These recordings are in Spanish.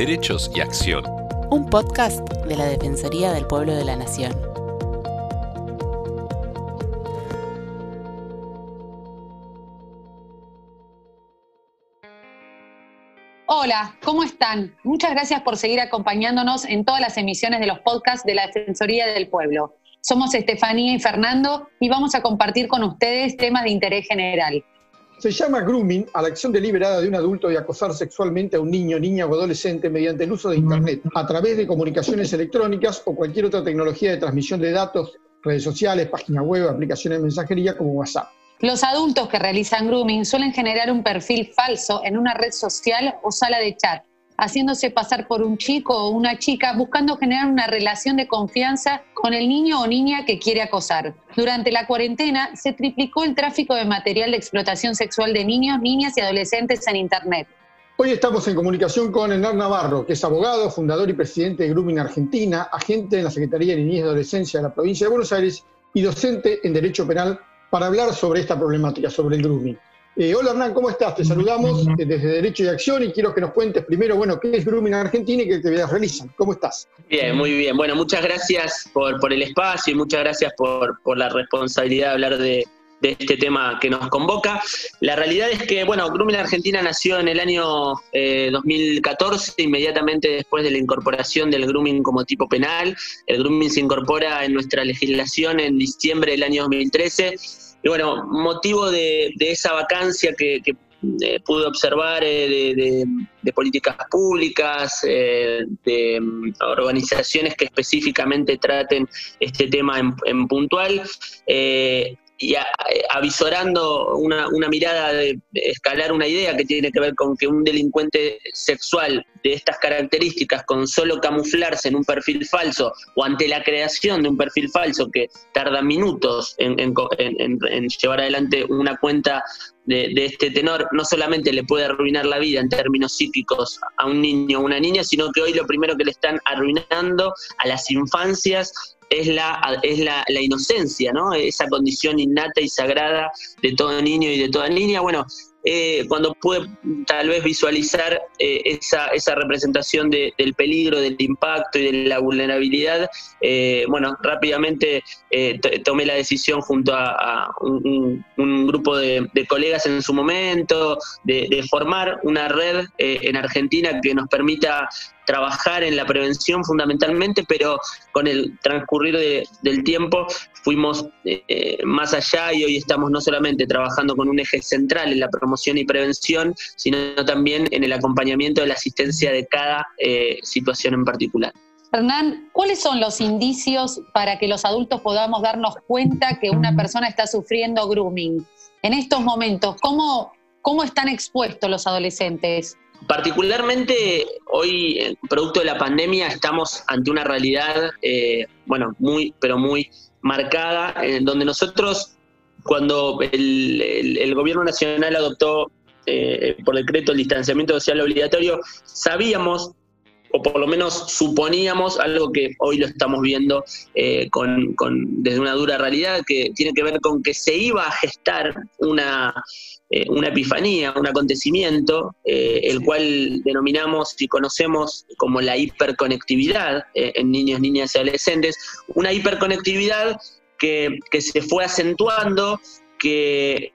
Derechos y Acción. Un podcast de la Defensoría del Pueblo de la Nación. Hola, ¿cómo están? Muchas gracias por seguir acompañándonos en todas las emisiones de los podcasts de la Defensoría del Pueblo. Somos Estefanía y Fernando y vamos a compartir con ustedes temas de interés general. Se llama grooming a la acción deliberada de un adulto de acosar sexualmente a un niño, niña o adolescente mediante el uso de Internet, a través de comunicaciones electrónicas o cualquier otra tecnología de transmisión de datos, redes sociales, páginas web, aplicaciones de mensajería como WhatsApp. Los adultos que realizan grooming suelen generar un perfil falso en una red social o sala de chat haciéndose pasar por un chico o una chica, buscando generar una relación de confianza con el niño o niña que quiere acosar. Durante la cuarentena se triplicó el tráfico de material de explotación sexual de niños, niñas y adolescentes en Internet. Hoy estamos en comunicación con Hernán Navarro, que es abogado, fundador y presidente de Grooming Argentina, agente en la Secretaría de Niñez y Adolescencia de la provincia de Buenos Aires y docente en Derecho Penal para hablar sobre esta problemática, sobre el grooming. Eh, hola Hernán, ¿cómo estás? Te saludamos eh, desde Derecho y Acción y quiero que nos cuentes primero, bueno, qué es Grooming Argentina y qué actividades realizan. ¿Cómo estás? Bien, muy bien. Bueno, muchas gracias por, por el espacio y muchas gracias por, por la responsabilidad de hablar de, de este tema que nos convoca. La realidad es que, bueno, Grooming Argentina nació en el año 2014, eh, inmediatamente después de la incorporación del grooming como tipo penal. El grooming se incorpora en nuestra legislación en diciembre del año 2013 y bueno, motivo de, esa vacancia que, eh, pude observar eh, de, políticas públicas, eh, de mm, organizaciones que específicamente traten este tema en puntual, y avisorando una, una, mirada de escalar una idea que tiene que ver con que un delincuente sexual de estas características, con solo camuflarse en un perfil falso o ante la creación de un perfil falso que tarda minutos en, llevar adelante una cuenta de, de, este tenor, no solamente le puede arruinar la vida en términos psíquicos a un niño o una niña, sino que hoy lo primero que le están arruinando a las infancias es la, es la, la, inocencia, ¿no? Esa condición innata y sagrada de todo niño y de toda niña. Bueno, eh, cuando pude tal vez visualizar eh, esa, esa, representación del peligro, del impacto y de la vulnerabilidad, eh, bueno, rápidamente tomé la decisión junto a, un, grupo de, colegas en su momento de formar una red en Argentina que nos permita trabajar en la prevención fundamentalmente, pero con el transcurrir del tiempo fuimos eh, más allá y hoy estamos no solamente trabajando con un eje central en la promoción y prevención, sino también en el acompañamiento de la asistencia de cada eh, situación en particular. Hernán, ¿cuáles son los indicios para que los adultos podamos darnos cuenta que una persona está sufriendo grooming? En estos momentos, ¿cómo, cómo están expuestos los adolescentes? Particularmente hoy, producto de la pandemia, estamos ante una realidad, eh, bueno, muy, pero muy marcada, en donde nosotros, cuando el, gobierno nacional adoptó eh, por decreto el distanciamiento social obligatorio, sabíamos o por lo menos suponíamos algo que hoy lo estamos viendo eh, con, desde una dura realidad, que tiene que ver con que se iba a gestar una, eh, una epifanía, un acontecimiento, eh, el cual denominamos y conocemos como la hiperconectividad en niños, niñas y adolescentes, una hiperconectividad que, que se fue acentuando, que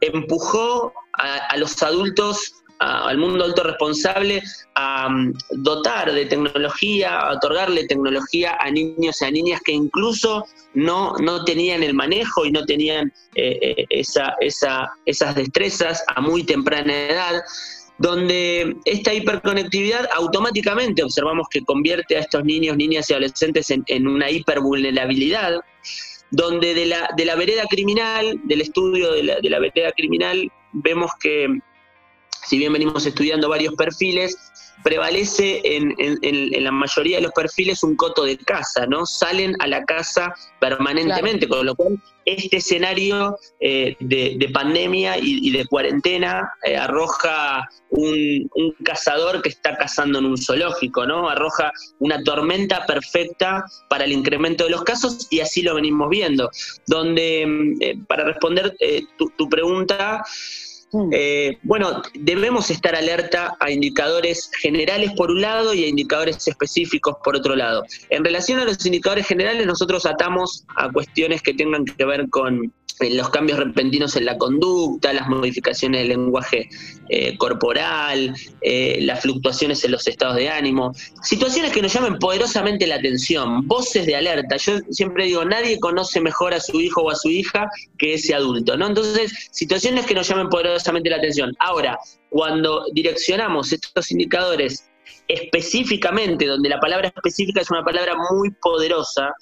empujó a los adultos al mundo alto responsable a mm, dotar de tecnología, a otorgarle tecnología a niños y a niñas que incluso no, no tenían el manejo y no tenían eh, eh, esa, esas destrezas a muy temprana edad donde esta hiperconectividad automáticamente observamos que convierte a estos niños, niñas y adolescentes en, una hipervulnerabilidad, donde de la, de la vereda criminal, del estudio de la, de la vereda criminal, vemos que si bien venimos estudiando varios perfiles, prevalece en, la mayoría de los perfiles un coto de casa, ¿no? Salen a la casa permanentemente, con lo cual este escenario eh, de, pandemia y, de cuarentena eh, arroja un, cazador que está cazando en un zoológico, ¿no? Arroja una tormenta perfecta para el incremento de los casos y así lo venimos viendo. Donde, mm, eh, para responder tu, tu pregunta. Eh, bueno, debemos estar alerta a indicadores generales por un lado y a indicadores específicos por otro lado. En relación a los indicadores generales, nosotros atamos a cuestiones que tengan que ver con los cambios repentinos en la conducta, las modificaciones del lenguaje eh, corporal, eh, las fluctuaciones en los estados de ánimo, situaciones que nos llamen poderosamente la atención, voces de alerta. Yo siempre digo, nadie conoce mejor a su hijo o a su hija que ese adulto, ¿no? Entonces, situaciones que nos llamen poderosamente la atención. Ahora, cuando direccionamos estos indicadores específicamente, donde la palabra específica es una palabra muy poderosa,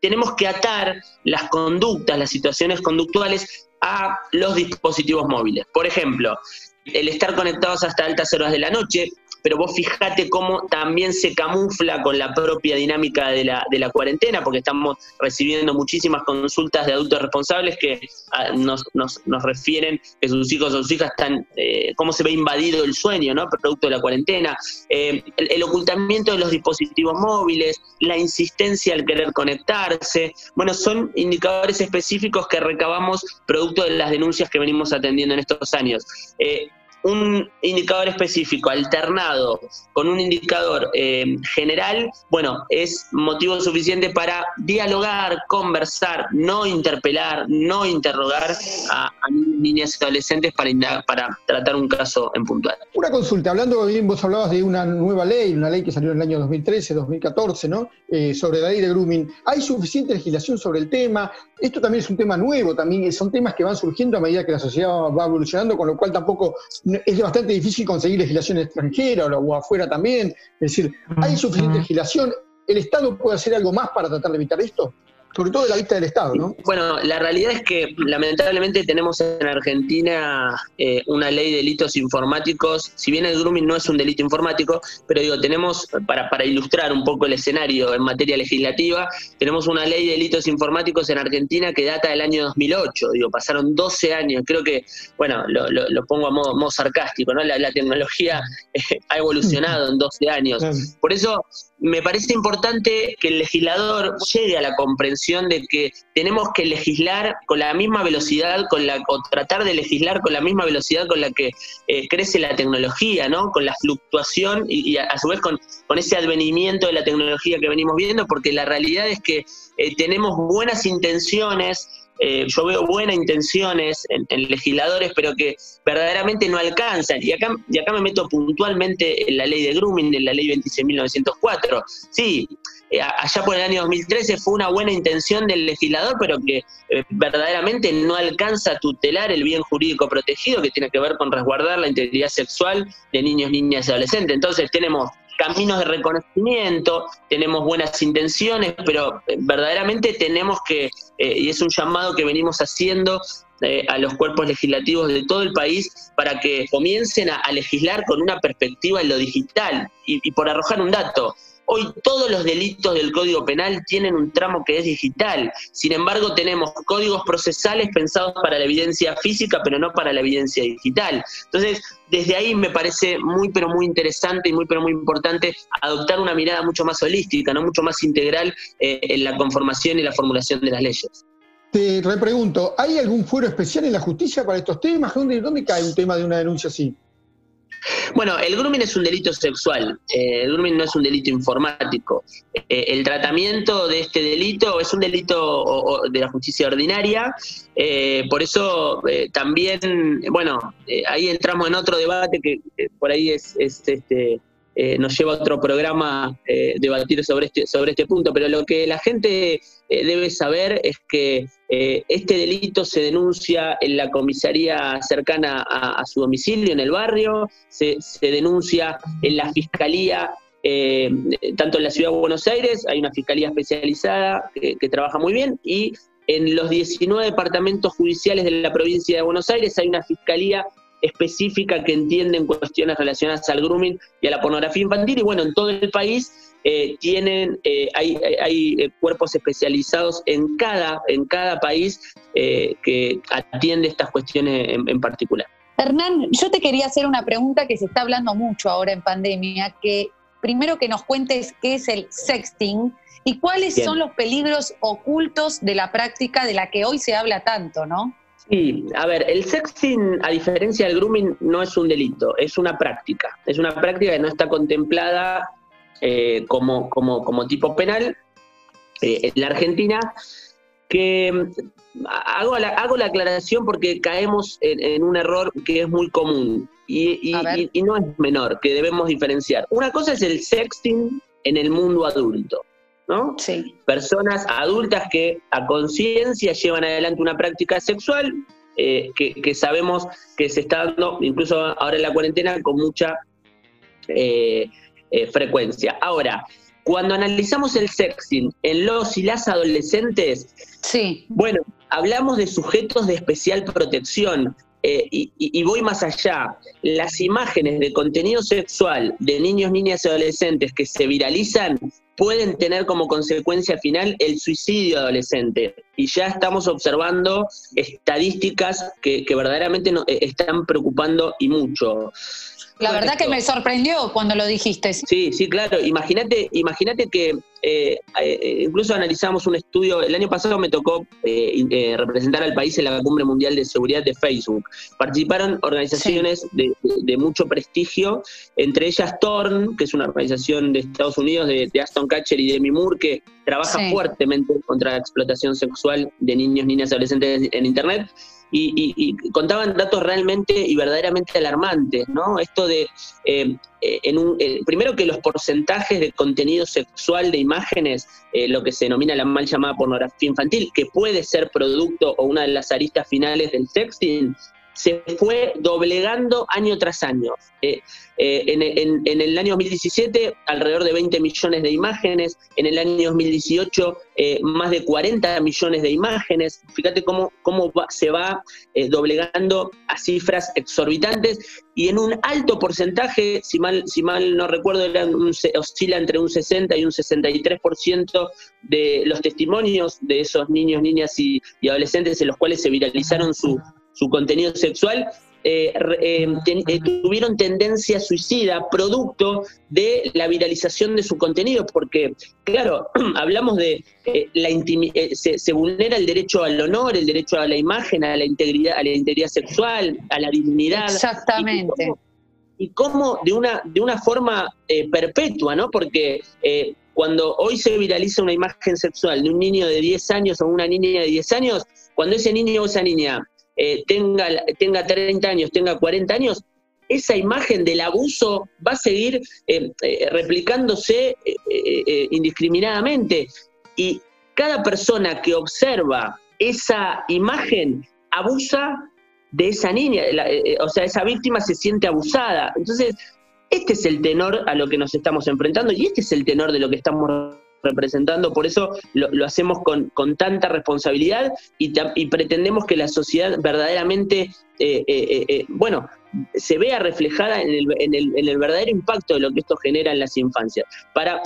tenemos que atar las conductas, las situaciones conductuales a los dispositivos móviles. Por ejemplo, el estar conectados hasta altas horas de la noche, pero vos fijate cómo también se camufla con la propia dinámica de la, de la cuarentena, porque estamos recibiendo muchísimas consultas de adultos responsables que ah, nos, nos, nos, refieren que sus hijos o sus hijas están, eh, cómo se ve invadido el sueño, ¿no? Producto de la cuarentena, eh, el, ocultamiento de los dispositivos móviles, la insistencia al querer conectarse, bueno, son indicadores específicos que recabamos producto de las denuncias que venimos atendiendo en estos años. Eh, un indicador específico alternado con un indicador eh, general, bueno, es motivo suficiente para dialogar, conversar, no interpelar, no interrogar a, niñas y adolescentes para, para tratar un caso en puntual. Una consulta, hablando bien, vos hablabas de una nueva ley, una ley que salió en el año 2013, 2014, ¿no? Eh, sobre la ley de grooming. ¿Hay suficiente legislación sobre el tema? Esto también es un tema nuevo, también son temas que van surgiendo a medida que la sociedad va evolucionando, con lo cual tampoco es bastante difícil conseguir legislación extranjera o, afuera también. Es decir, ¿hay suficiente legislación? ¿El Estado puede hacer algo más para tratar de evitar esto? Sobre todo de la vista del Estado, ¿no? Bueno, la realidad es que lamentablemente tenemos en Argentina eh, una ley de delitos informáticos, si bien el grooming no es un delito informático, pero digo, tenemos, para, para ilustrar un poco el escenario en materia legislativa, tenemos una ley de delitos informáticos en Argentina que data del año 2008, digo, pasaron 12 años, creo que, bueno, lo, lo, pongo a modo, modo, sarcástico, ¿no? La, la tecnología eh, ha evolucionado en 12 años. Por eso me parece importante que el legislador llegue a la comprensión de que tenemos que legislar con la misma velocidad, con la, o tratar de legislar con la misma velocidad con la que eh, crece la tecnología, ¿no? Con la fluctuación y, a, su vez con, con, ese advenimiento de la tecnología que venimos viendo, porque la realidad es que eh, tenemos buenas intenciones, eh, yo veo buenas intenciones en, legisladores, pero que verdaderamente no alcanzan. Y acá, y acá me meto puntualmente en la ley de grooming, en la ley 26.904. Sí, eh, allá por el año 2013 fue una buena intención del legislador, pero que eh, verdaderamente no alcanza a tutelar el bien jurídico protegido que tiene que ver con resguardar la integridad sexual de niños, niñas y adolescentes. Entonces tenemos caminos de reconocimiento, tenemos buenas intenciones, pero eh, verdaderamente tenemos que, eh, y es un llamado que venimos haciendo eh, a los cuerpos legislativos de todo el país para que comiencen a, legislar con una perspectiva en lo digital. y por arrojar un dato, Hoy todos los delitos del Código Penal tienen un tramo que es digital. Sin embargo, tenemos códigos procesales pensados para la evidencia física, pero no para la evidencia digital. Entonces, desde ahí me parece muy, pero muy interesante y muy, pero muy importante adoptar una mirada mucho más holística, no mucho más integral eh, en la conformación y la formulación de las leyes. Te repregunto, ¿hay algún fuero especial en la justicia para estos temas? ¿Dónde, dónde cae un tema de una denuncia así? Bueno, el grooming es un delito sexual, eh, el grooming no es un delito informático. Eh, el tratamiento de este delito es un delito de la justicia ordinaria, eh, por eso también, bueno, ahí entramos en otro debate que por ahí es, este, nos lleva a otro programa debatir sobre este, sobre este punto, pero lo que la gente debe saber es que eh, este delito se denuncia en la comisaría cercana a, su domicilio, en el barrio, se, denuncia en la fiscalía, eh, tanto en la ciudad de Buenos Aires, hay una fiscalía especializada que, que trabaja muy bien, y en los 19 departamentos judiciales de la provincia de Buenos Aires hay una fiscalía específica que entiende en cuestiones relacionadas al grooming y a la pornografía infantil, y bueno, en todo el país eh, tienen, eh, hay, hay, eh, cuerpos especializados en cada, en cada país que atiende estas cuestiones en, particular. Hernán, yo te quería hacer una pregunta que se está hablando mucho ahora en pandemia, que primero que nos cuentes qué es el sexting y cuáles son los peligros ocultos de la práctica de la que hoy se habla tanto, ¿no? Sí, a ver, el sexting, a diferencia del grooming, no es un delito, es una práctica. Es una práctica que no está contemplada eh, como, como, como, tipo penal eh, en la Argentina, que mm, hago la, hago la aclaración porque caemos en, un error que es muy común y, y no es menor, que debemos diferenciar. Una cosa es el sexting en el mundo adulto. ¿No? Sí. Personas adultas que a conciencia llevan adelante una práctica sexual eh, que, sabemos que se está dando, incluso ahora en la cuarentena, con mucha eh, eh, frecuencia. Ahora, cuando analizamos el sexting en los y las adolescentes, sí. bueno, hablamos de sujetos de especial protección. y, y, voy más allá, las imágenes de contenido sexual de niños, niñas y adolescentes que se viralizan pueden tener como consecuencia final el suicidio adolescente. Y ya estamos observando estadísticas que, verdaderamente nos eh, están preocupando y mucho. La verdad que me sorprendió cuando lo dijiste. Sí, sí, claro. Imagínate, imagínate que eh, eh, incluso analizamos un estudio, el año pasado me tocó eh, representar al país en la Cumbre Mundial de Seguridad de Facebook. Participaron organizaciones de, mucho prestigio, entre ellas Torn, que es una organización de Estados Unidos de, Aston Catcher y Demi Moore, que trabaja fuertemente contra la explotación sexual de niños, niñas y adolescentes en Internet y, contaban datos realmente y verdaderamente alarmantes, ¿no? Esto de, eh, eh, en un, eh, primero que los porcentajes de contenido sexual de imágenes, lo que se denomina la mal llamada pornografía infantil, que puede ser producto o una de las aristas finales del sexting, se fue doblegando año tras año. Eh, eh, en, el año 2017, alrededor de 20 millones de imágenes, en el año 2018, eh, más de 40 millones de imágenes. Fíjate cómo, cómo se va doblegando a cifras exorbitantes y en un alto porcentaje, si mal, si mal no recuerdo, oscila entre un 60 y un 63% de los testimonios de esos niños, niñas y adolescentes en los cuales se viralizaron su su contenido sexual, eh, eh, eh, tuvieron tendencia suicida producto de la viralización de su contenido, porque, claro, hablamos de la se, se, vulnera el derecho al honor, el derecho a la imagen, a la integridad, a la integridad sexual, a la dignidad. Exactamente. Y cómo, de, una, de una forma perpetua, ¿no? Porque cuando hoy se viraliza una imagen sexual de un niño de 10 años o una niña de 10 años, cuando ese niño o esa niña eh, tenga, tenga 30 años, tenga 40 años, esa imagen del abuso va a seguir eh, eh, replicándose indiscriminadamente. Y cada persona que observa esa imagen abusa de esa niña, o sea, esa víctima se siente abusada. Entonces, este es el tenor a lo que nos estamos enfrentando y este es el tenor de lo que estamos representando, por eso lo, hacemos con, tanta responsabilidad y, pretendemos que la sociedad verdaderamente, eh, eh, eh, bueno, se vea reflejada en el, verdadero impacto de lo que esto genera en las infancias. Para,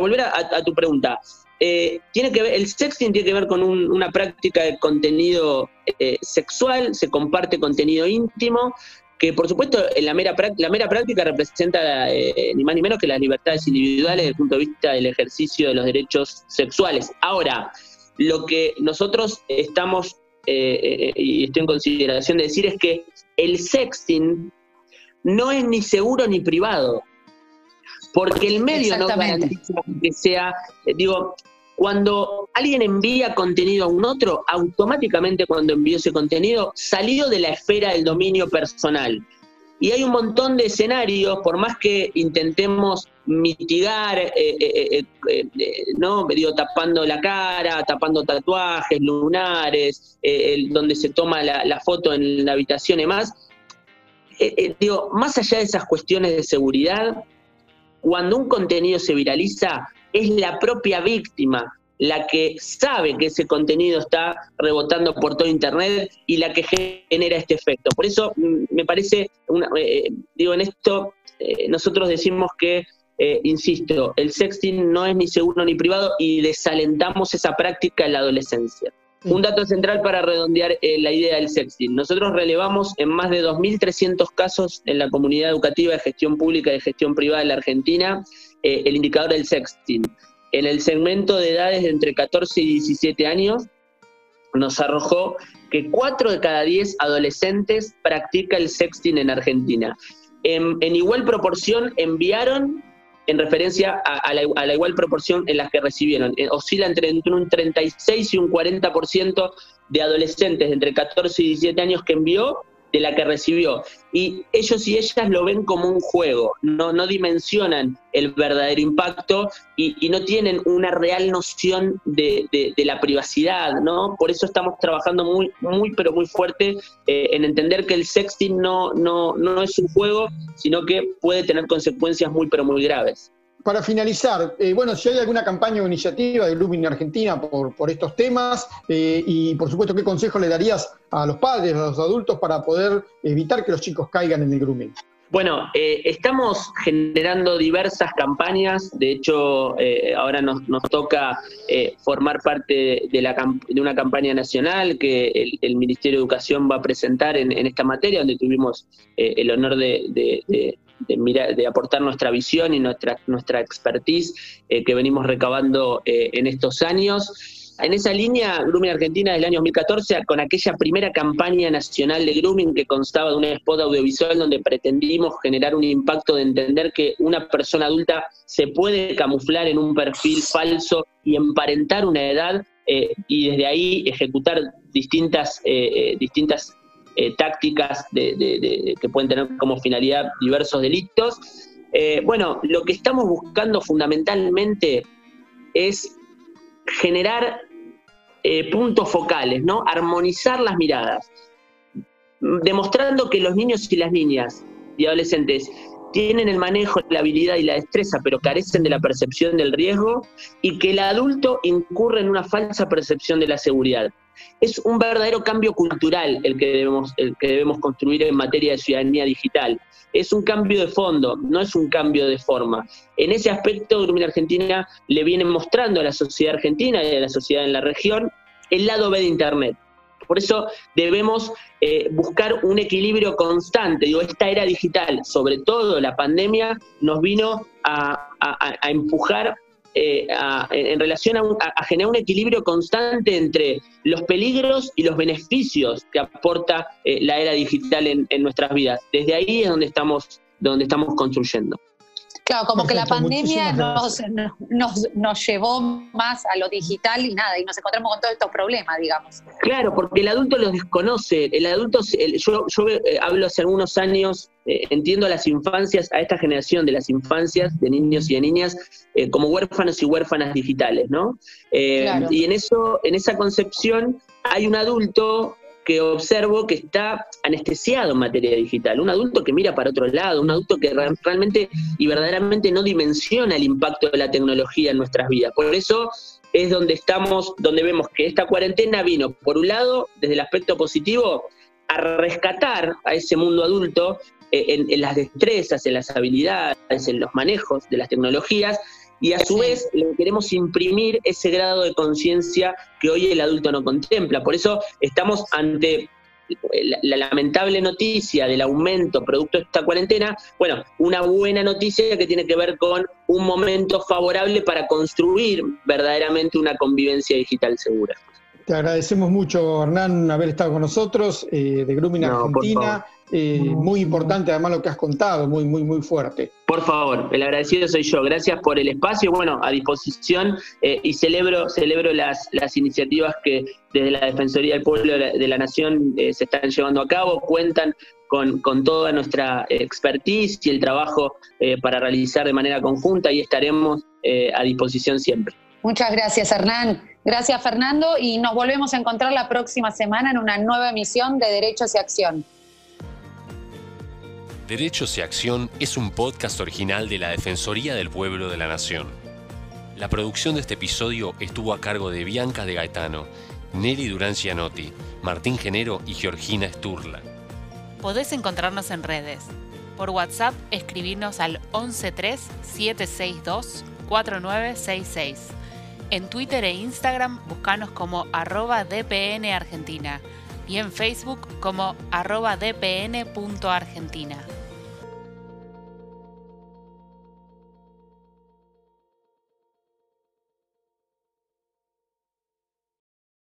volver a, tu pregunta, tiene que ver, el sexting tiene que ver con una práctica de contenido sexual, se comparte contenido íntimo, que por supuesto la mera, la mera práctica representa eh, ni más ni menos que las libertades individuales desde el punto de vista del ejercicio de los derechos sexuales. Ahora, lo que nosotros estamos, eh, eh, y estoy en consideración de decir, es que el sexting no es ni seguro ni privado, porque el medio no garantiza que sea, digo, cuando alguien envía contenido a un otro, automáticamente cuando envió ese contenido salió de la esfera del dominio personal. Y hay un montón de escenarios, por más que intentemos mitigar, eh, eh, eh, ¿no? Digo, tapando la cara, tapando tatuajes, lunares, donde se toma la, la, foto en la habitación y más. digo, más allá de esas cuestiones de seguridad, cuando un contenido se viraliza, es la propia víctima la que sabe que ese contenido está rebotando por todo Internet y la que genera este efecto. Por eso mm, me parece, eh, digo, en esto eh, nosotros decimos que, eh, insisto, el sexting no es ni seguro ni privado y desalentamos esa práctica en la adolescencia. Un dato central para redondear la idea del sexting. Nosotros relevamos en más de 2.300 casos en la comunidad educativa de gestión pública y de gestión privada de la Argentina eh, el indicador del sexting. En el segmento de edades de entre 14 y 17 años, nos arrojó que 4 de cada 10 adolescentes practica el sexting en Argentina. En, igual proporción enviaron en referencia a, la, igual proporción en las que recibieron. Eh, oscila entre, entre un 36 y un 40% de adolescentes de entre 14 y 17 años que envió de la que recibió. Y ellos y ellas lo ven como un juego, no, no dimensionan el verdadero impacto y, no tienen una real noción de, la privacidad, ¿no? Por eso estamos trabajando muy, muy, pero muy fuerte eh, en entender que el sexting no, no, no es un juego, sino que puede tener consecuencias muy, pero muy graves para finalizar, eh, bueno, si hay alguna campaña o iniciativa de Lumin Argentina por, por estos temas eh, y por supuesto qué consejo le darías a los padres, a los adultos para poder evitar que los chicos caigan en el grooming. Bueno, eh, estamos generando diversas campañas, de hecho ahora nos, toca formar parte de, una campaña nacional que el, Ministerio de Educación va a presentar en, esta materia, donde tuvimos el honor de de, aportar nuestra visión y nuestra, nuestra expertise eh, que venimos recabando eh, en estos años. En esa línea, Grooming Argentina del año 2014, con aquella primera campaña nacional de grooming que constaba de un spot audiovisual donde pretendimos generar un impacto de entender que una persona adulta se puede camuflar en un perfil falso y emparentar una edad eh, y desde ahí ejecutar distintas, distintas eh, tácticas de, que pueden tener como finalidad diversos delitos. Eh, bueno, lo que estamos buscando fundamentalmente es generar eh, puntos focales, ¿no? Armonizar las miradas, demostrando que los niños y las niñas y adolescentes tienen el manejo, la habilidad y la destreza, pero carecen de la percepción del riesgo, y que el adulto incurre en una falsa percepción de la seguridad. Es un verdadero cambio cultural el que debemos, el que debemos construir en materia de ciudadanía digital. Es un cambio de fondo, no es un cambio de forma. En ese aspecto, Grumina Argentina le viene mostrando a la sociedad argentina y a la sociedad en la región el lado B de Internet. Por eso debemos eh, buscar un equilibrio constante. Digo, esta era digital, sobre todo la pandemia, nos vino a, a empujar eh, en relación a, generar un equilibrio constante entre los peligros y los beneficios que aporta eh, la era digital en, en, nuestras vidas. Desde ahí es donde estamos, donde estamos construyendo. Claro, como que la pandemia nos, nos, llevó más a lo digital y nada, y nos encontramos con todos estos problemas, digamos. Claro, porque el adulto los desconoce. El adulto, yo, yo eh, hablo hace algunos años, eh, entiendo a las infancias, a esta generación de las infancias, de niños y de niñas, eh, como huérfanos y huérfanas digitales, ¿no? Y en eso, en esa concepción, hay un adulto que observo que está anestesiado en materia digital, un adulto que mira para otro lado, un adulto que realmente y verdaderamente no dimensiona el impacto de la tecnología en nuestras vidas. Por eso es donde estamos, donde vemos que esta cuarentena vino, por un lado, desde el aspecto positivo, a rescatar a ese mundo adulto eh, en, en las destrezas, en las habilidades, en los manejos de las tecnologías, y a su vez le queremos imprimir ese grado de conciencia que hoy el adulto no contempla. Por eso estamos ante la, lamentable noticia del aumento producto de esta cuarentena, bueno, una buena noticia que tiene que ver con un momento favorable para construir verdaderamente una convivencia digital segura. Te agradecemos mucho, Hernán, haber estado con nosotros eh, de Grooming Argentina. Eh, muy importante además lo que has contado, muy, muy, muy fuerte. Por favor, el agradecido soy yo. Gracias por el espacio, bueno, a disposición eh, y celebro, celebro las, las iniciativas que desde la Defensoría del Pueblo de la, Nación se están llevando a cabo, cuentan con, con, toda nuestra expertise y el trabajo para realizar de manera conjunta y estaremos a disposición siempre. Muchas gracias, Hernán. Gracias, Fernando, y nos volvemos a encontrar la próxima semana en una nueva emisión de Derechos y Acción. Derechos y Acción es un podcast original de la Defensoría del Pueblo de la Nación. La producción de este episodio estuvo a cargo de Bianca de Gaetano, Nelly Durán Cianotti, Martín Genero y Georgina Sturla. Podés encontrarnos en redes. Por WhatsApp, escribirnos al 113-762-4966 en Twitter e Instagram buscanos como arroba DPN Argentina y en Facebook como arroba dpn.argentina.